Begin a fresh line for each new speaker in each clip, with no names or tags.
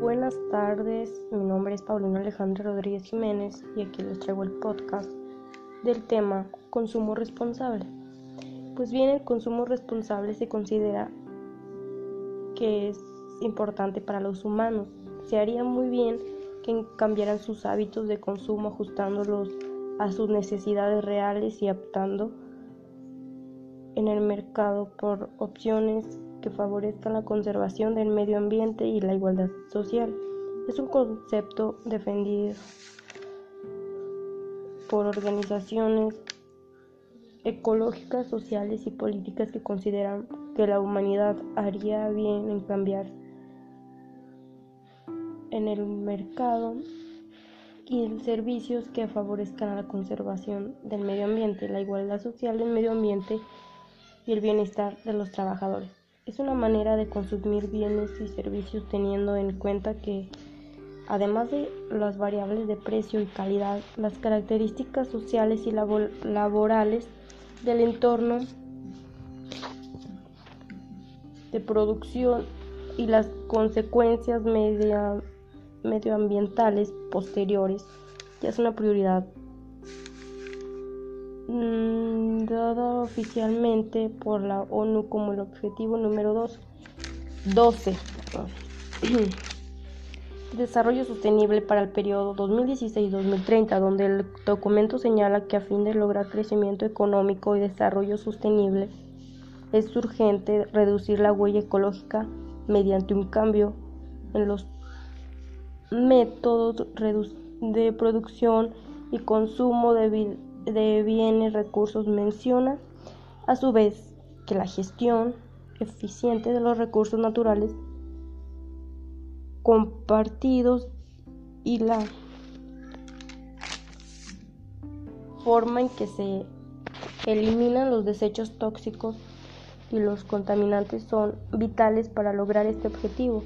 Buenas tardes, mi nombre es Paulina Alejandra Rodríguez Jiménez y aquí les traigo el podcast del tema consumo responsable. Pues bien, el consumo responsable se considera que es importante para los humanos. Se haría muy bien que cambiaran sus hábitos de consumo ajustándolos a sus necesidades reales y optando en el mercado por opciones que favorezcan la conservación del medio ambiente y la igualdad social. Es un concepto defendido por organizaciones ecológicas, sociales y políticas que consideran que la humanidad haría bien en cambiar en el mercado y en servicios que favorezcan la conservación del medio ambiente, la igualdad social del medio ambiente y el bienestar de los trabajadores. Es una manera de consumir bienes y servicios teniendo en cuenta que, además de las variables de precio y calidad, las características sociales y laborales del entorno de producción y las consecuencias medioambientales posteriores ya es una prioridad Mm, dada oficialmente por la ONU como el objetivo número 2, 12. Desarrollo sostenible para el periodo 2016-2030, donde el documento señala que a fin de lograr crecimiento económico y desarrollo sostenible es urgente reducir la huella ecológica mediante un cambio en los métodos de producción y consumo de de bienes recursos menciona a su vez que la gestión eficiente de los recursos naturales compartidos y la forma en que se eliminan los desechos tóxicos y los contaminantes son vitales para lograr este objetivo.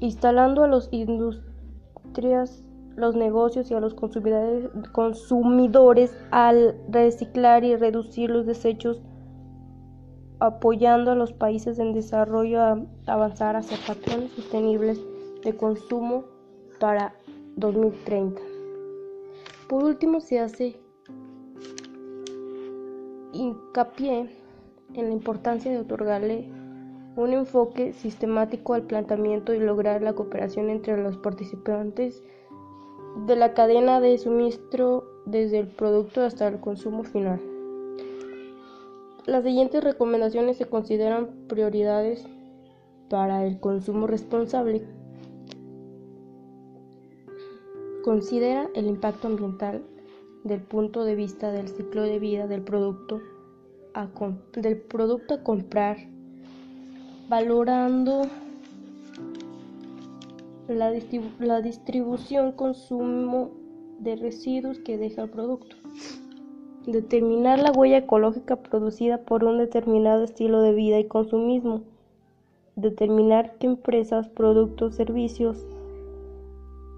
Instalando a las industrias los negocios y a los consumidores, consumidores al reciclar y reducir los desechos, apoyando a los países en desarrollo a avanzar hacia patrones sostenibles de consumo para 2030. Por último, se hace hincapié en la importancia de otorgarle un enfoque sistemático al planteamiento y lograr la cooperación entre los participantes de la cadena de suministro desde el producto hasta el consumo final. Las siguientes recomendaciones se consideran prioridades para el consumo responsable. Considera el impacto ambiental del punto de vista del ciclo de vida del producto a, del producto a comprar, valorando la, distribución, consumo de residuos que deja el producto. Determinar la huella ecológica producida por un determinado estilo de vida y consumismo. Determinar qué empresas, productos, servicios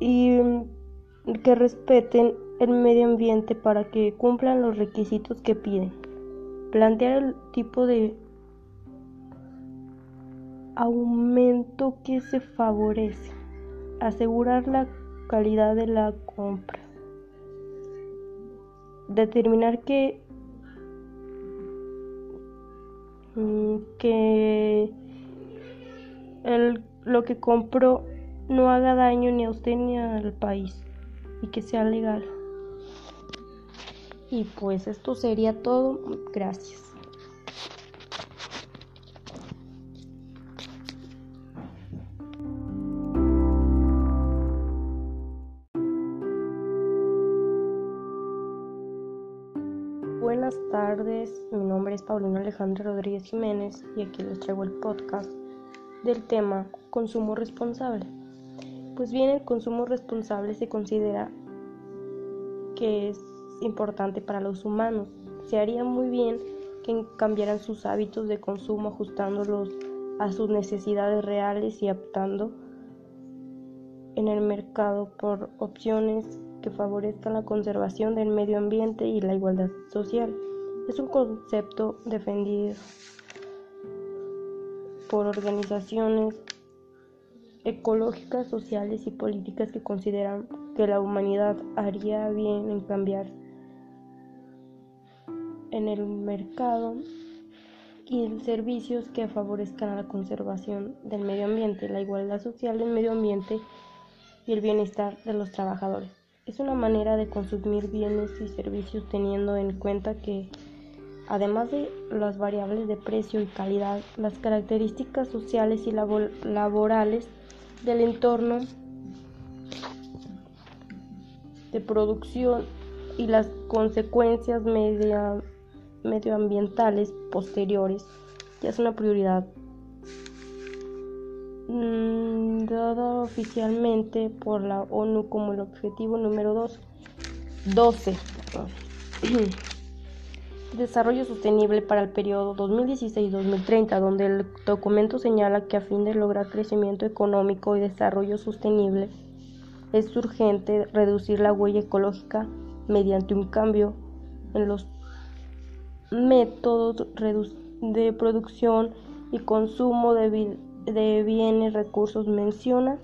y mm, que respeten el medio ambiente para que cumplan los requisitos que piden. Plantear el tipo de aumento que se favorece asegurar la calidad de la compra, determinar que, mm, que el, lo que compró no haga daño ni a usted ni al país y que sea legal. Y pues esto sería todo. Gracias. Buenas tardes, mi nombre es Paulina Alejandra Rodríguez Jiménez y aquí les traigo el podcast del tema consumo responsable. Pues bien, el consumo responsable se considera que es importante para los humanos. Se haría muy bien que cambiaran sus hábitos de consumo ajustándolos a sus necesidades reales y optando en el mercado por opciones que favorezcan la conservación del medio ambiente y la igualdad social. Es un concepto defendido por organizaciones ecológicas, sociales y políticas que consideran que la humanidad haría bien en cambiar en el mercado y servicios que favorezcan la conservación del medio ambiente, la igualdad social del medio ambiente y el bienestar de los trabajadores. Es una manera de consumir bienes y servicios teniendo en cuenta que, además de las variables de precio y calidad, las características sociales y laborales del entorno de producción y las consecuencias medioambientales posteriores ya es una prioridad mm, dada oficialmente por la ONU como el objetivo número 2, 12. Desarrollo sostenible para el periodo 2016-2030, donde el documento señala que a fin de lograr crecimiento económico y desarrollo sostenible, es urgente reducir la huella ecológica mediante un cambio en los métodos de producción y consumo de, de bienes recursos. Menciona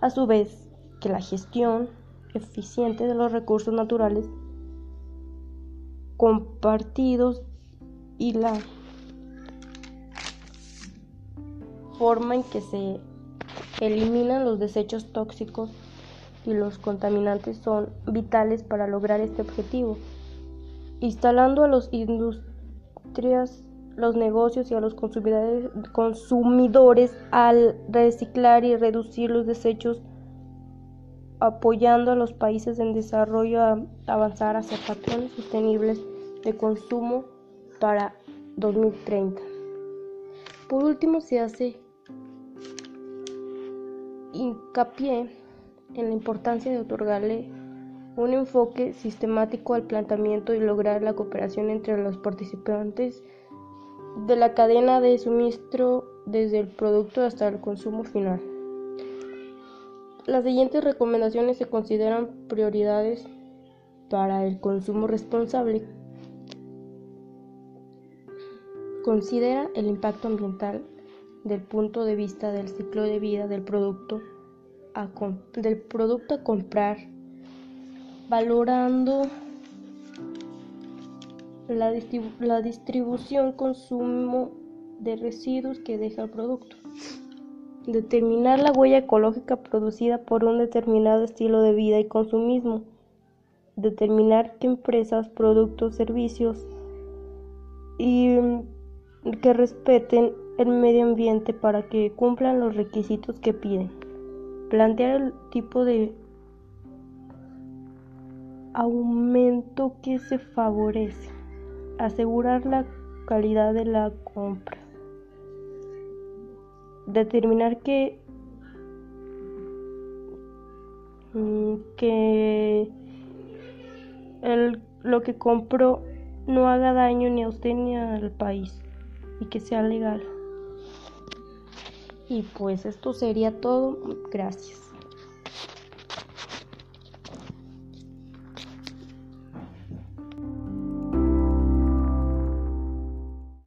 a su vez que la gestión eficiente de los recursos naturales compartidos y la forma en que se eliminan los desechos tóxicos y los contaminantes son vitales para lograr este objetivo. Instalando a los industrias, los negocios y a los consumidores, consumidores al reciclar y reducir los desechos apoyando a los países en desarrollo a avanzar hacia patrones sostenibles de consumo para 2030. Por último, se hace hincapié en la importancia de otorgarle un enfoque sistemático al planteamiento y lograr la cooperación entre los participantes de la cadena de suministro desde el producto hasta el consumo final. Las siguientes recomendaciones se consideran prioridades para el consumo responsable. Considera el impacto ambiental del punto de vista del ciclo de vida del producto a, del producto a comprar, valorando la, distribución consumo de residuos que deja el producto. Determinar la huella ecológica producida por un determinado estilo de vida y consumismo. Determinar qué empresas, productos, servicios y mm, que respeten el medio ambiente para que cumplan los requisitos que piden. Plantear el tipo de aumento que se favorece. Asegurar la calidad de la compra determinar que mm, que el, lo que compró no haga daño ni a usted ni al país y que sea legal. Y pues esto sería todo. Gracias.